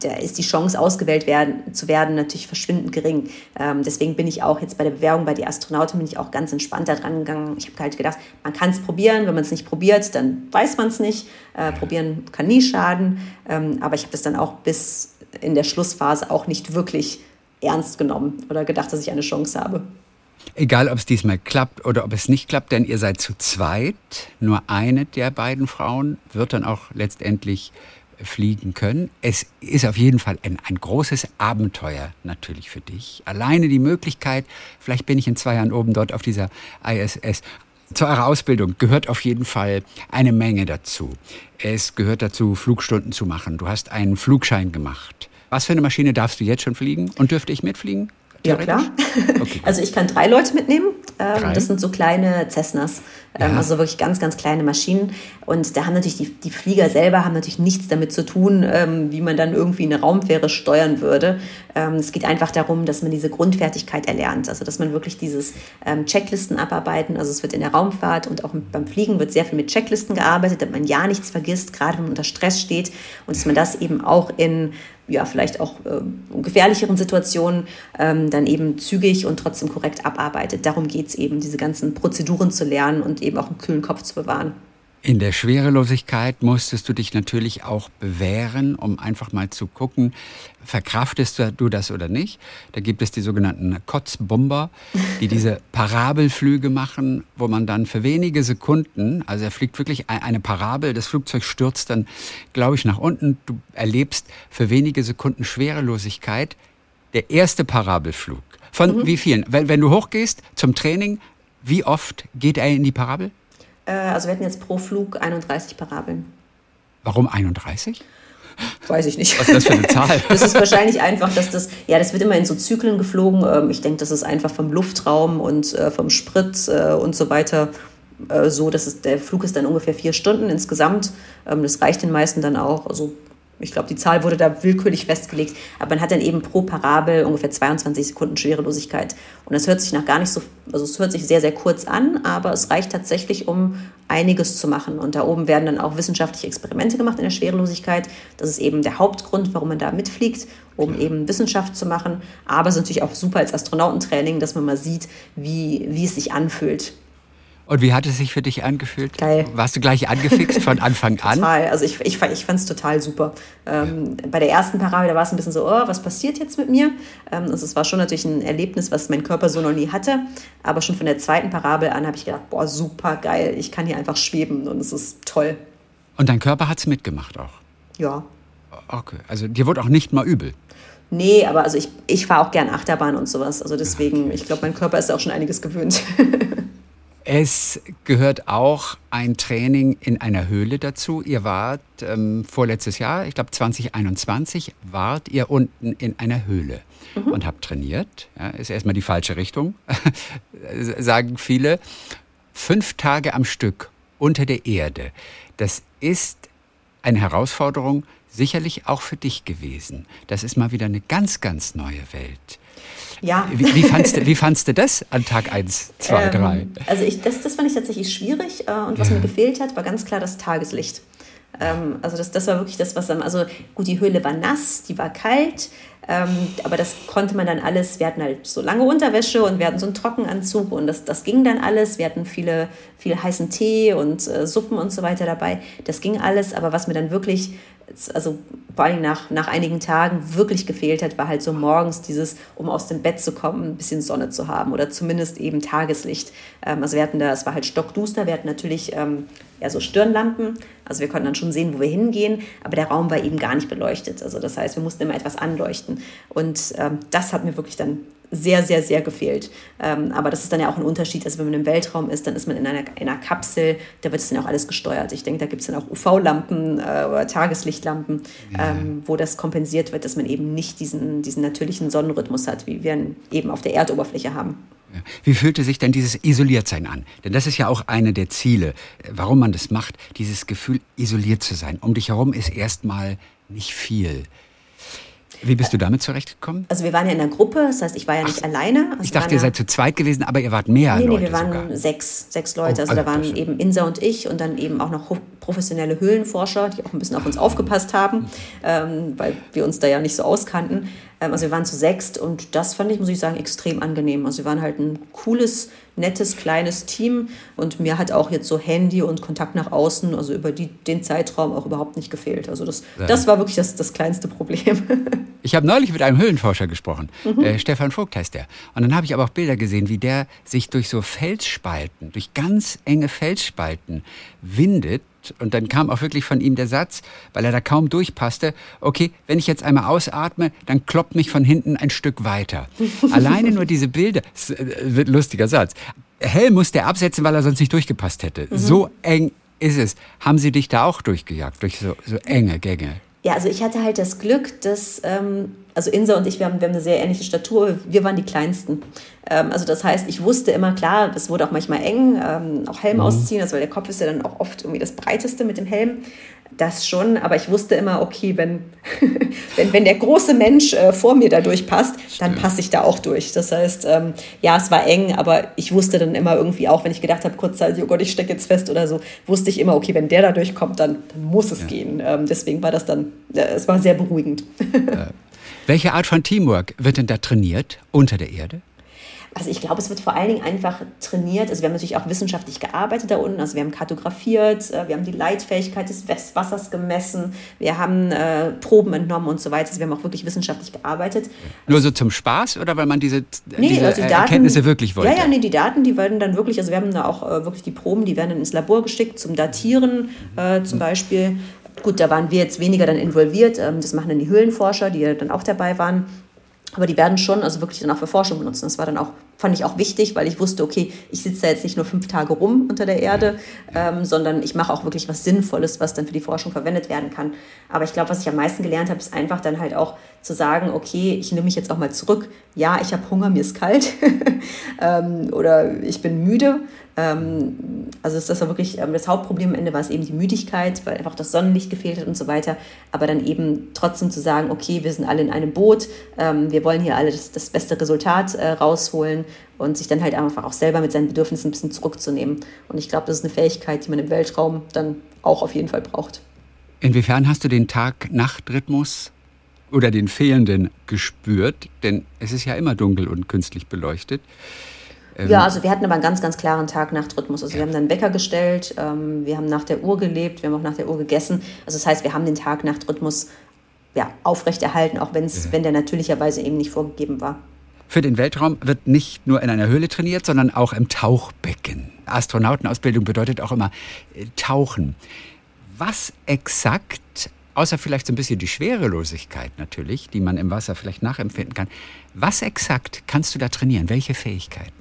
da ist die Chance, ausgewählt werden, zu werden, natürlich verschwindend gering. Ähm, deswegen bin ich auch jetzt bei der Bewerbung bei die Astronautin bin ich auch ganz entspannt da dran gegangen. Ich habe halt gedacht, man kann es probieren, wenn man es nicht probiert, dann weiß man es nicht. Äh, probieren kann nie schaden. Ähm, aber ich habe das dann auch bis in der Schlussphase auch nicht wirklich ernst genommen oder gedacht, dass ich eine Chance habe. Egal, ob es diesmal klappt oder ob es nicht klappt, denn ihr seid zu zweit. Nur eine der beiden Frauen wird dann auch letztendlich fliegen können. Es ist auf jeden Fall ein, ein, großes Abenteuer natürlich für dich. Alleine die Möglichkeit, vielleicht bin ich in zwei Jahren oben dort auf dieser ISS. Zu eurer Ausbildung gehört auf jeden Fall eine Menge dazu. Es gehört dazu, Flugstunden zu machen. Du hast einen Flugschein gemacht. Was für eine Maschine darfst du jetzt schon fliegen und dürfte ich mitfliegen? Ja, klar. Okay. Also ich kann drei Leute mitnehmen. Ähm, das sind so kleine Cessnas. Ähm, ja. Also wirklich ganz, ganz kleine Maschinen. Und da haben natürlich die, die Flieger selber haben natürlich nichts damit zu tun, ähm, wie man dann irgendwie eine Raumfähre steuern würde. Es geht einfach darum, dass man diese Grundfertigkeit erlernt. Also dass man wirklich dieses Checklisten abarbeiten. Also es wird in der Raumfahrt und auch beim Fliegen wird sehr viel mit Checklisten gearbeitet, damit man ja nichts vergisst, gerade wenn man unter Stress steht. Und dass man das eben auch in ja, vielleicht auch äh, gefährlicheren Situationen ähm, dann eben zügig und trotzdem korrekt abarbeitet. Darum geht es eben, diese ganzen Prozeduren zu lernen und eben auch einen kühlen Kopf zu bewahren. In der Schwerelosigkeit musstest du dich natürlich auch bewähren, um einfach mal zu gucken, verkraftest du das oder nicht. Da gibt es die sogenannten Kotzbomber, die diese Parabelflüge machen, wo man dann für wenige Sekunden, also er fliegt wirklich eine Parabel, das Flugzeug stürzt dann, glaube ich, nach unten. Du erlebst für wenige Sekunden Schwerelosigkeit. Der erste Parabelflug. Von mhm. wie vielen? Wenn, wenn du hochgehst zum Training, wie oft geht er in die Parabel? Äh, also wir hatten jetzt pro Flug 31 Parabeln. Warum 31? Weiß ich nicht. Was ist das für eine Zahl? das ist wahrscheinlich einfach, dass das, ja, das wird immer in so Zyklen geflogen. Ähm, ich denke, das ist einfach vom Luftraum und äh, vom Sprit äh, und so weiter so, dass es, der Flug ist dann ungefähr vier Stunden insgesamt. Ähm, das reicht den meisten dann auch. Also ich glaube, die Zahl wurde da willkürlich festgelegt, aber man hat dann eben pro Parabel ungefähr 22 Sekunden Schwerelosigkeit. Und das hört sich nach gar nicht so, also es hört sich sehr, sehr kurz an, aber es reicht tatsächlich, um einiges zu machen. Und da oben werden dann auch wissenschaftliche Experimente gemacht in der Schwerelosigkeit. Das ist eben der Hauptgrund, warum man da mitfliegt, um eben Wissenschaft zu machen. Aber es ist natürlich auch super als Astronautentraining, dass man mal sieht, wie, wie es sich anfühlt, und wie hat es sich für dich angefühlt? Geil. Warst du gleich angefixt von Anfang an? Total. Also ich, ich, ich fand es total super. Ähm, bei der ersten Parabel, da war es ein bisschen so, oh, was passiert jetzt mit mir? Ähm, also es war schon natürlich ein Erlebnis, was mein Körper so noch nie hatte. Aber schon von der zweiten Parabel an habe ich gedacht, boah, super geil. Ich kann hier einfach schweben und es ist toll. Und dein Körper hat es mitgemacht auch? Ja. Okay. Also dir wurde auch nicht mal übel? Nee, aber also ich, ich fahre auch gern Achterbahn und sowas. Also deswegen, ich glaube, mein Körper ist auch schon einiges gewöhnt. Es gehört auch ein Training in einer Höhle dazu. Ihr wart ähm, vorletztes Jahr, ich glaube 2021, wart ihr unten in einer Höhle mhm. und habt trainiert. Ja, ist erstmal die falsche Richtung, sagen viele. Fünf Tage am Stück unter der Erde. Das ist eine Herausforderung, sicherlich auch für dich gewesen. Das ist mal wieder eine ganz, ganz neue Welt. Ja. Wie, wie, fandst, du, wie fandst du das an Tag 1, 2, 3? Also ich, das, das fand ich tatsächlich schwierig äh, und was ja. mir gefehlt hat, war ganz klar das Tageslicht. Ähm, also das, das war wirklich das, was dann, also gut, die Höhle war nass, die war kalt, ähm, aber das konnte man dann alles, wir hatten halt so lange Unterwäsche und wir hatten so einen Trockenanzug und das, das ging dann alles. Wir hatten viele, viel heißen Tee und äh, Suppen und so weiter dabei. Das ging alles, aber was mir dann wirklich also vor allem nach, nach einigen Tagen wirklich gefehlt hat, war halt so morgens dieses, um aus dem Bett zu kommen, ein bisschen Sonne zu haben oder zumindest eben Tageslicht. Ähm, also wir hatten da, es war halt stockduster, wir hatten natürlich ähm, ja so Stirnlampen, also wir konnten dann schon sehen, wo wir hingehen, aber der Raum war eben gar nicht beleuchtet. Also das heißt, wir mussten immer etwas anleuchten und ähm, das hat mir wirklich dann sehr, sehr, sehr gefehlt. Ähm, aber das ist dann ja auch ein Unterschied. Also wenn man im Weltraum ist, dann ist man in einer, in einer Kapsel, da wird es dann auch alles gesteuert. Ich denke, da gibt es dann auch UV-Lampen äh, oder Tageslichtlampen, ähm, wo das kompensiert wird, dass man eben nicht diesen, diesen natürlichen Sonnenrhythmus hat, wie wir ihn eben auf der Erdoberfläche haben. Wie fühlte sich denn dieses Isoliertsein an? Denn das ist ja auch eine der Ziele, warum man das macht, dieses Gefühl, isoliert zu sein. Um dich herum ist erstmal nicht viel. Wie bist du damit zurechtgekommen? Also wir waren ja in einer Gruppe, das heißt, ich war ja nicht Ach, alleine. Also ich dachte, ihr seid zu zweit gewesen, aber ihr wart mehr nee, Leute Nee, wir waren sogar. sechs, sechs Leute. Oh, also da waren eben Insa und ich und dann eben auch noch professionelle Höhlenforscher, die auch ein bisschen auf uns aufgepasst haben, ähm, weil wir uns da ja nicht so auskannten. Ähm, also wir waren zu sechst und das fand ich, muss ich sagen, extrem angenehm. Also wir waren halt ein cooles, nettes, kleines Team und mir hat auch jetzt so Handy und Kontakt nach außen, also über die, den Zeitraum auch überhaupt nicht gefehlt. Also das, ja. das war wirklich das, das kleinste Problem. ich habe neulich mit einem Höhlenforscher gesprochen, mhm. äh, Stefan Vogt heißt der. Und dann habe ich aber auch Bilder gesehen, wie der sich durch so Felsspalten, durch ganz enge Felsspalten windet und dann kam auch wirklich von ihm der Satz, weil er da kaum durchpasste, okay, wenn ich jetzt einmal ausatme, dann kloppt mich von hinten ein Stück weiter. Alleine nur diese Bilder, das äh, wird ein lustiger Satz. Hell musste er absetzen, weil er sonst nicht durchgepasst hätte. Mhm. So eng ist es. Haben sie dich da auch durchgejagt, durch so, so enge Gänge? Ja, also ich hatte halt das Glück, dass, ähm, also Insa und ich, wir haben, wir haben eine sehr ähnliche Statur, wir waren die Kleinsten. Ähm, also das heißt, ich wusste immer, klar, es wurde auch manchmal eng, ähm, auch Helm mhm. ausziehen, also weil der Kopf ist ja dann auch oft irgendwie das Breiteste mit dem Helm das schon, aber ich wusste immer, okay, wenn, wenn, wenn der große Mensch äh, vor mir da durchpasst, dann passe ich da auch durch. Das heißt, ähm, ja, es war eng, aber ich wusste dann immer irgendwie auch, wenn ich gedacht habe, kurzzeitig, oh Gott, ich stecke jetzt fest oder so, wusste ich immer, okay, wenn der da durchkommt, dann, dann muss es ja. gehen. Ähm, deswegen war das dann, äh, es war sehr beruhigend. Äh, welche Art von Teamwork wird denn da trainiert unter der Erde? Also ich glaube, es wird vor allen Dingen einfach trainiert. Also wir haben natürlich auch wissenschaftlich gearbeitet da unten. Also wir haben kartografiert, äh, wir haben die Leitfähigkeit des Wassers gemessen, wir haben äh, Proben entnommen und so weiter. Also wir haben auch wirklich wissenschaftlich gearbeitet. Nur so zum Spaß oder weil man diese, nee, diese also die Daten, Erkenntnisse wirklich wollte? Ja, ja, nee, die Daten, die werden dann wirklich, also wir haben da auch äh, wirklich die Proben, die werden dann ins Labor geschickt zum Datieren äh, zum Beispiel. Gut, da waren wir jetzt weniger dann involviert. Ähm, das machen dann die Höhlenforscher, die ja dann auch dabei waren. Aber die werden schon also wirklich dann auch für Forschung benutzen. Das war dann auch, fand ich auch wichtig, weil ich wusste, okay, ich sitze da jetzt nicht nur fünf Tage rum unter der Erde, ähm, sondern ich mache auch wirklich was Sinnvolles, was dann für die Forschung verwendet werden kann. Aber ich glaube, was ich am meisten gelernt habe, ist einfach dann halt auch zu sagen, okay, ich nehme mich jetzt auch mal zurück. Ja, ich habe Hunger, mir ist kalt ähm, oder ich bin müde. Ähm, also das war wirklich ähm, das Hauptproblem am Ende war es eben die Müdigkeit, weil einfach das Sonnenlicht gefehlt hat und so weiter. Aber dann eben trotzdem zu sagen, okay, wir sind alle in einem Boot, ähm, wir wollen hier alle das, das beste Resultat äh, rausholen und sich dann halt einfach auch selber mit seinen Bedürfnissen ein bisschen zurückzunehmen. Und ich glaube, das ist eine Fähigkeit, die man im Weltraum dann auch auf jeden Fall braucht. Inwiefern hast du den Tag-Nacht-Rhythmus oder den fehlenden gespürt? Denn es ist ja immer dunkel und künstlich beleuchtet. Ähm ja, also wir hatten aber einen ganz, ganz klaren Tag-Nacht-Rhythmus. Also ja. wir haben dann Wecker gestellt, ähm, wir haben nach der Uhr gelebt, wir haben auch nach der Uhr gegessen. Also das heißt, wir haben den Tag-Nacht-Rhythmus ja, aufrechterhalten, auch wenn's, ja. wenn der natürlicherweise eben nicht vorgegeben war. Für den Weltraum wird nicht nur in einer Höhle trainiert, sondern auch im Tauchbecken. Astronautenausbildung bedeutet auch immer äh, Tauchen. Was exakt, außer vielleicht so ein bisschen die Schwerelosigkeit natürlich, die man im Wasser vielleicht nachempfinden kann, was exakt kannst du da trainieren? Welche Fähigkeiten?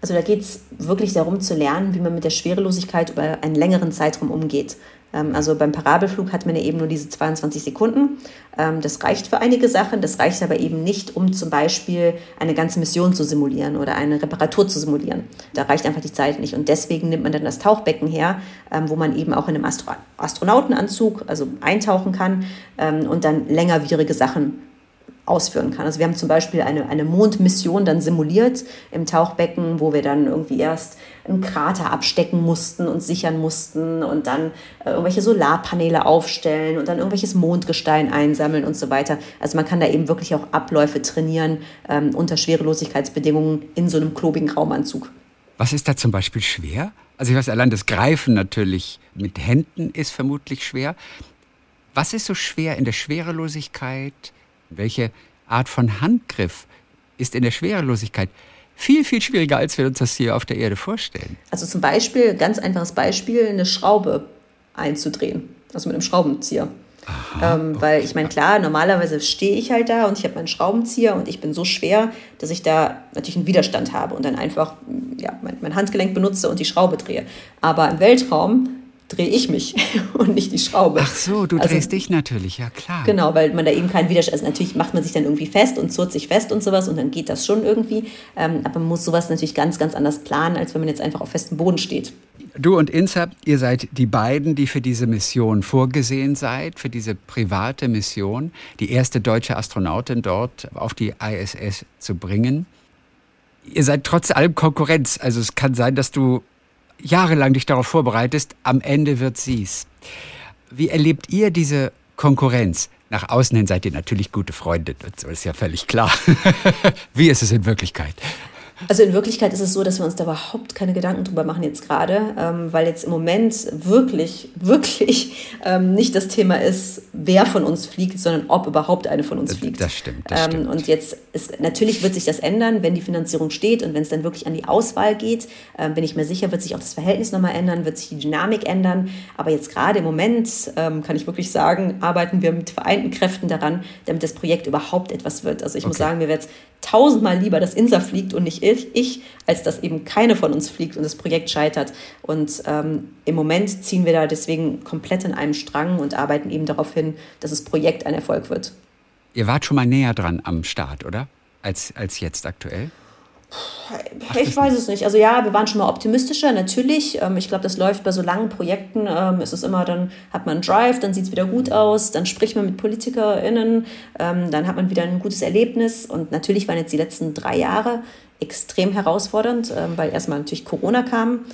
Also da geht es wirklich darum zu lernen, wie man mit der Schwerelosigkeit über einen längeren Zeitraum umgeht. Ähm, also beim Parabelflug hat man ja eben nur diese 22 Sekunden. Ähm, das reicht für einige Sachen, das reicht aber eben nicht, um zum Beispiel eine ganze Mission zu simulieren oder eine Reparatur zu simulieren. Da reicht einfach die Zeit nicht. Und deswegen nimmt man dann das Tauchbecken her, ähm, wo man eben auch in einem Astro Astronautenanzug also eintauchen kann und dann längerwierige Sachen ausführen kann. Also wir haben zum Beispiel eine, eine Mondmission dann simuliert im Tauchbecken, wo wir dann irgendwie erst einen Krater abstecken mussten und sichern mussten und dann äh, irgendwelche Solarpaneele aufstellen und dann irgendwelches Mondgestein einsammeln und so weiter. Also man kann da eben wirklich auch Abläufe trainieren ähm, unter Schwerelosigkeitsbedingungen in so einem klobigen Raumanzug. Was ist da zum Beispiel schwer? Also ich weiß, allein das Greifen natürlich mit Händen ist vermutlich schwer. Was ist so schwer in der Schwerelosigkeit? Welche Art von Handgriff ist in der Schwerelosigkeit viel, viel schwieriger, als wir uns das hier auf der Erde vorstellen? Also zum Beispiel, ganz einfaches Beispiel, eine Schraube einzudrehen, also mit einem Schraubenzieher. Aha, ähm, weil ich meine, klar, normalerweise stehe ich halt da und ich habe meinen Schraubenzieher und ich bin so schwer, dass ich da natürlich einen Widerstand habe und dann einfach ja, mein, mein Handgelenk benutze und die Schraube drehe. Aber im Weltraum drehe ich mich und nicht die Schraube. Ach so, du also, drehst dich natürlich, ja klar. Genau, weil man da eben keinen Widerstand, also natürlich macht man sich dann irgendwie fest und zurrt sich fest und sowas und dann geht das schon irgendwie, ähm, aber man muss sowas natürlich ganz, ganz anders planen, als wenn man jetzt einfach auf festem Boden steht. Du und Insa, ihr seid die beiden, die für diese Mission vorgesehen seid, für diese private Mission, die erste deutsche Astronautin dort auf die ISS zu bringen. Ihr seid trotz allem Konkurrenz. Also es kann sein, dass du jahrelang dich darauf vorbereitest, am Ende wird sie's. Wie erlebt ihr diese Konkurrenz? Nach außen hin seid ihr natürlich gute Freunde, das ist ja völlig klar. Wie ist es in Wirklichkeit? Also in Wirklichkeit ist es so, dass wir uns da überhaupt keine Gedanken drüber machen jetzt gerade, ähm, weil jetzt im Moment wirklich, wirklich ähm, nicht das Thema ist, wer von uns fliegt, sondern ob überhaupt eine von uns fliegt. Das stimmt. Das ähm, stimmt. Und jetzt ist, natürlich wird sich das ändern, wenn die Finanzierung steht und wenn es dann wirklich an die Auswahl geht, ähm, bin ich mir sicher, wird sich auch das Verhältnis nochmal ändern, wird sich die Dynamik ändern. Aber jetzt gerade im Moment ähm, kann ich wirklich sagen, arbeiten wir mit vereinten Kräften daran, damit das Projekt überhaupt etwas wird. Also ich okay. muss sagen, mir wäre es tausendmal lieber, dass INSA fliegt und nicht ich, ich, als dass eben keine von uns fliegt und das Projekt scheitert. Und ähm, im Moment ziehen wir da deswegen komplett in einem Strang und arbeiten eben darauf hin, dass das Projekt ein Erfolg wird. Ihr wart schon mal näher dran am Start, oder? Als, als jetzt aktuell? Ich weiß es nicht. Also ja, wir waren schon mal optimistischer, natürlich. Ähm, ich glaube, das läuft bei so langen Projekten. Ähm, ist es immer, dann hat man einen Drive, dann sieht es wieder gut aus, dann spricht man mit PolitikerInnen, ähm, dann hat man wieder ein gutes Erlebnis. Und natürlich waren jetzt die letzten drei Jahre extrem herausfordernd, weil erstmal natürlich Corona kam,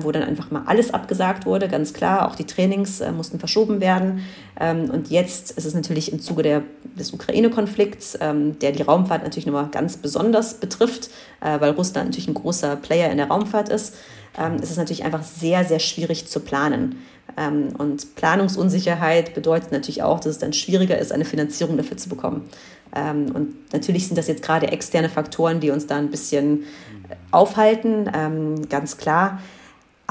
wo dann einfach mal alles abgesagt wurde, ganz klar. Auch die Trainings äh, mussten verschoben werden. Und jetzt ist es natürlich im Zuge der, des Ukraine-Konflikts, der die Raumfahrt natürlich nochmal ganz besonders betrifft, äh, weil Russland natürlich ein großer Player in der Raumfahrt ist, ähm, ist es natürlich einfach sehr, sehr schwierig zu planen. Ähm, und Planungsunsicherheit bedeutet natürlich auch, dass es dann schwieriger ist, eine Finanzierung dafür zu bekommen. Ähm, und natürlich sind das jetzt gerade externe Faktoren, die uns da ein bisschen aufhalten, ähm, ganz klar.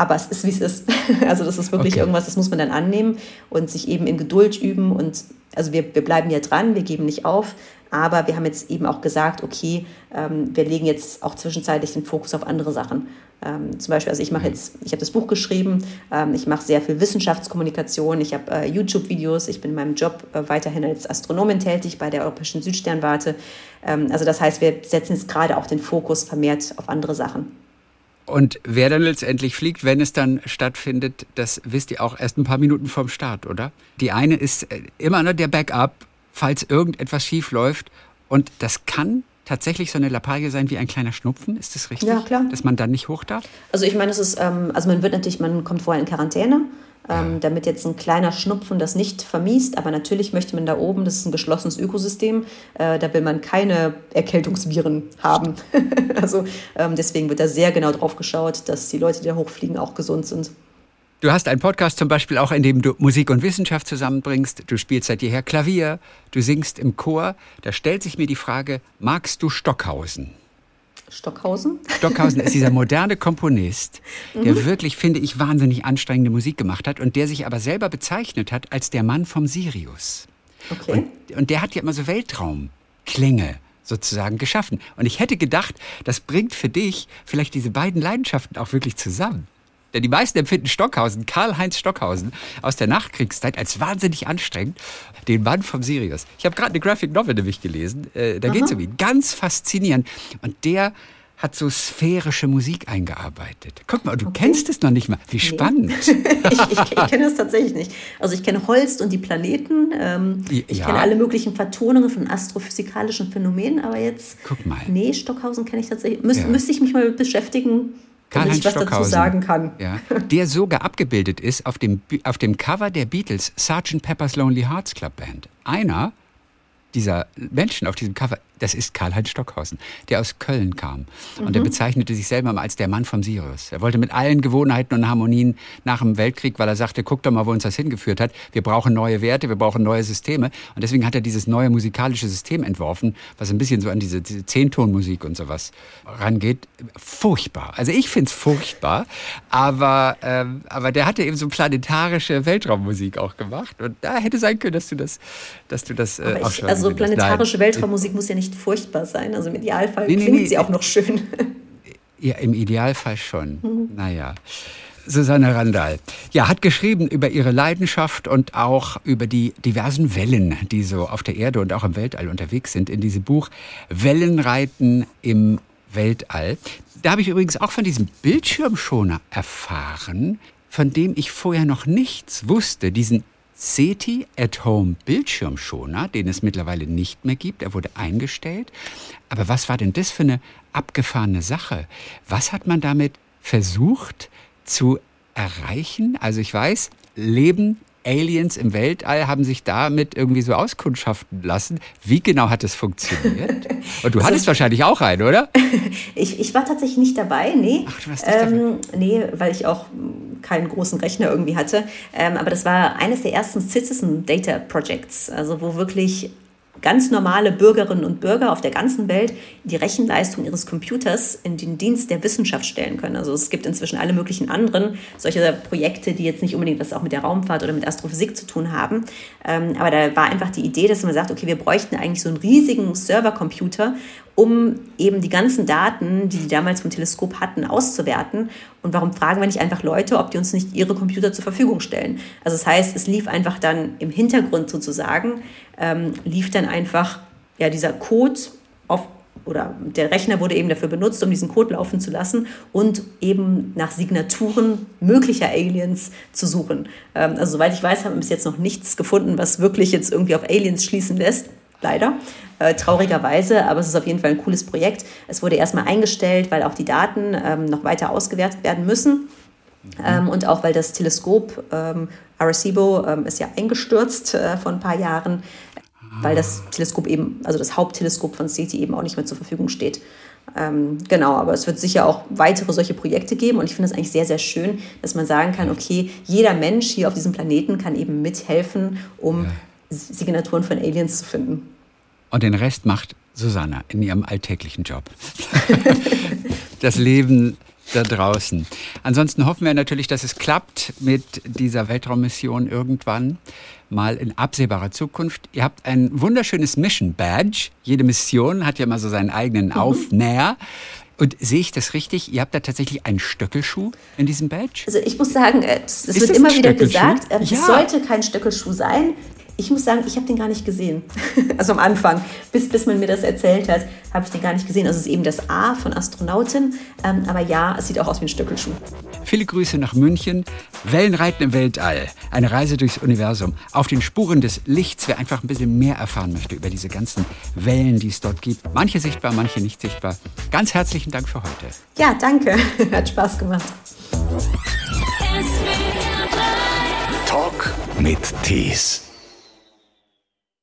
Aber es ist, wie es ist. Also das ist wirklich okay. irgendwas, das muss man dann annehmen und sich eben in Geduld üben. Und also wir, wir bleiben ja dran, wir geben nicht auf. Aber wir haben jetzt eben auch gesagt, okay, ähm, wir legen jetzt auch zwischenzeitlich den Fokus auf andere Sachen. Ähm, zum Beispiel, also ich mache mhm. jetzt, ich habe das Buch geschrieben, ähm, ich mache sehr viel Wissenschaftskommunikation, ich habe äh, YouTube-Videos, ich bin in meinem Job äh, weiterhin als Astronomin tätig bei der Europäischen Südsternwarte. Ähm, also das heißt, wir setzen jetzt gerade auch den Fokus vermehrt auf andere Sachen. Und wer dann letztendlich fliegt, wenn es dann stattfindet, das wisst ihr auch erst ein paar Minuten vorm Start, oder? Die eine ist äh, immer noch der Backup falls irgendetwas schief läuft. Und das kann tatsächlich so eine Lappalie sein wie ein kleiner Schnupfen, ist das richtig? Ja, klar. Dass man dann nicht hoch darf? Also ich meine, es ist, ähm, also man wird natürlich, man kommt vorher in Quarantäne, ähm, damit jetzt ein kleiner Schnupfen das nicht vermiest. Aber natürlich möchte man da oben, das ist ein geschlossenes Ökosystem, äh, da will man keine Erkältungsviren haben. also ähm, deswegen wird da sehr genau drauf geschaut, dass die Leute, die da hochfliegen, auch gesund sind. Du hast einen Podcast zum Beispiel auch, in dem du Musik und Wissenschaft zusammenbringst. Du spielst seit jeher Klavier, du singst im Chor. Da stellt sich mir die Frage, magst du Stockhausen? Stockhausen? Stockhausen ist dieser moderne Komponist, der mhm. wirklich, finde ich, wahnsinnig anstrengende Musik gemacht hat und der sich aber selber bezeichnet hat als der Mann vom Sirius. Okay. Und, und der hat ja immer so Weltraumklänge sozusagen geschaffen. Und ich hätte gedacht, das bringt für dich vielleicht diese beiden Leidenschaften auch wirklich zusammen. Denn die meisten empfinden Stockhausen, Karl-Heinz Stockhausen aus der Nachkriegszeit als wahnsinnig anstrengend. Den Mann vom Sirius. Ich habe gerade eine Graphic Novel nämlich gelesen. Äh, da geht es um ihn. Ganz faszinierend. Und der hat so sphärische Musik eingearbeitet. Guck mal, du okay. kennst es noch nicht mal. Wie spannend. Ich, ich, ich kenne es tatsächlich nicht. Also ich kenne Holst und die Planeten. Ähm, ja. Ich kenne alle möglichen Vertonungen von astrophysikalischen Phänomenen, aber jetzt. Guck mal. Nee, Stockhausen kenne ich tatsächlich. Müs, ja. Müsste ich mich mal beschäftigen. Karl-Heinz ich was dazu sagen kann. Ja, der sogar abgebildet ist auf dem, auf dem Cover der Beatles Sgt. Pepper's Lonely Hearts Club Band. Einer dieser Menschen auf diesem Cover das ist Karl-Heinz Stockhausen, der aus Köln kam. Mhm. Und er bezeichnete sich selber mal als der Mann vom Sirius. Er wollte mit allen Gewohnheiten und Harmonien nach dem Weltkrieg, weil er sagte, guck doch mal, wo uns das hingeführt hat. Wir brauchen neue Werte, wir brauchen neue Systeme. Und deswegen hat er dieses neue musikalische System entworfen, was ein bisschen so an diese, diese Zehntonmusik und sowas rangeht. Furchtbar. Also ich finde es furchtbar, aber, ähm, aber der hatte eben so planetarische Weltraummusik auch gemacht. Und da hätte sein können, dass du das, dass du das äh, auch schon Also planetarische Weltraummusik muss ja nicht furchtbar sein. Also im Idealfall nee, klingt nee, sie auch noch schön. Ja, im Idealfall schon. Mhm. Naja. Susanne Randall. Ja, hat geschrieben über ihre Leidenschaft und auch über die diversen Wellen, die so auf der Erde und auch im Weltall unterwegs sind, in diesem Buch Wellenreiten im Weltall. Da habe ich übrigens auch von diesem Bildschirmschoner erfahren, von dem ich vorher noch nichts wusste, diesen SETI at Home Bildschirmschoner, den es mittlerweile nicht mehr gibt. Er wurde eingestellt. Aber was war denn das für eine abgefahrene Sache? Was hat man damit versucht zu erreichen? Also ich weiß, Leben Aliens im Weltall haben sich damit irgendwie so auskundschaften lassen. Wie genau hat es funktioniert? Und du also, hattest wahrscheinlich auch einen, oder? ich, ich war tatsächlich nicht dabei, nee. Ach, du warst nicht ähm, dabei. Nee, weil ich auch keinen großen Rechner irgendwie hatte. Ähm, aber das war eines der ersten Citizen Data Projects, also wo wirklich ganz normale Bürgerinnen und Bürger auf der ganzen Welt die Rechenleistung ihres Computers in den Dienst der Wissenschaft stellen können. Also es gibt inzwischen alle möglichen anderen solche Projekte, die jetzt nicht unbedingt was auch mit der Raumfahrt oder mit Astrophysik zu tun haben. Ähm, aber da war einfach die Idee, dass man sagt, okay, wir bräuchten eigentlich so einen riesigen Servercomputer, um eben die ganzen Daten, die die damals vom Teleskop hatten, auszuwerten. Und warum fragen wir nicht einfach Leute, ob die uns nicht ihre Computer zur Verfügung stellen? Also das heißt, es lief einfach dann im Hintergrund sozusagen, ähm, lief dann einfach ja, dieser Code auf oder der Rechner wurde eben dafür benutzt, um diesen Code laufen zu lassen und eben nach Signaturen möglicher Aliens zu suchen. Ähm, also soweit ich weiß, haben wir bis jetzt noch nichts gefunden, was wirklich jetzt irgendwie auf Aliens schließen lässt leider, äh, traurigerweise, aber es ist auf jeden Fall ein cooles Projekt. Es wurde erstmal eingestellt, weil auch die Daten ähm, noch weiter ausgewertet werden müssen. Mhm. Ähm, und auch weil das Teleskop ähm, Arecibo ähm, ist ja eingestürzt äh, vor ein paar Jahren, weil das Teleskop eben, also das Hauptteleskop von SETI eben auch nicht mehr zur Verfügung steht. Ähm, genau, aber es wird sicher auch weitere solche Projekte geben und ich finde es eigentlich sehr, sehr schön, dass man sagen kann, okay, jeder Mensch hier auf diesem Planeten kann eben mithelfen, um. Signaturen von Aliens zu finden. Und den Rest macht Susanna in ihrem alltäglichen Job. das Leben da draußen. Ansonsten hoffen wir natürlich, dass es klappt mit dieser Weltraummission irgendwann mal in absehbarer Zukunft. Ihr habt ein wunderschönes Mission Badge. Jede Mission hat ja mal so seinen eigenen mhm. Aufnäher. Und sehe ich das richtig? Ihr habt da tatsächlich einen Stöckelschuh in diesem Badge? Also ich muss sagen, äh, es wird immer wieder gesagt, es ja. sollte kein Stöckelschuh sein ich muss sagen, ich habe den gar nicht gesehen. also am Anfang, bis, bis man mir das erzählt hat, habe ich den gar nicht gesehen. Also es ist eben das A von Astronautin. Ähm, aber ja, es sieht auch aus wie ein Stöckelschuh. Viele Grüße nach München. Wellenreiten im Weltall. Eine Reise durchs Universum. Auf den Spuren des Lichts. Wer einfach ein bisschen mehr erfahren möchte über diese ganzen Wellen, die es dort gibt. Manche sichtbar, manche nicht sichtbar. Ganz herzlichen Dank für heute. Ja, danke. Hat Spaß gemacht. Talk mit Tees.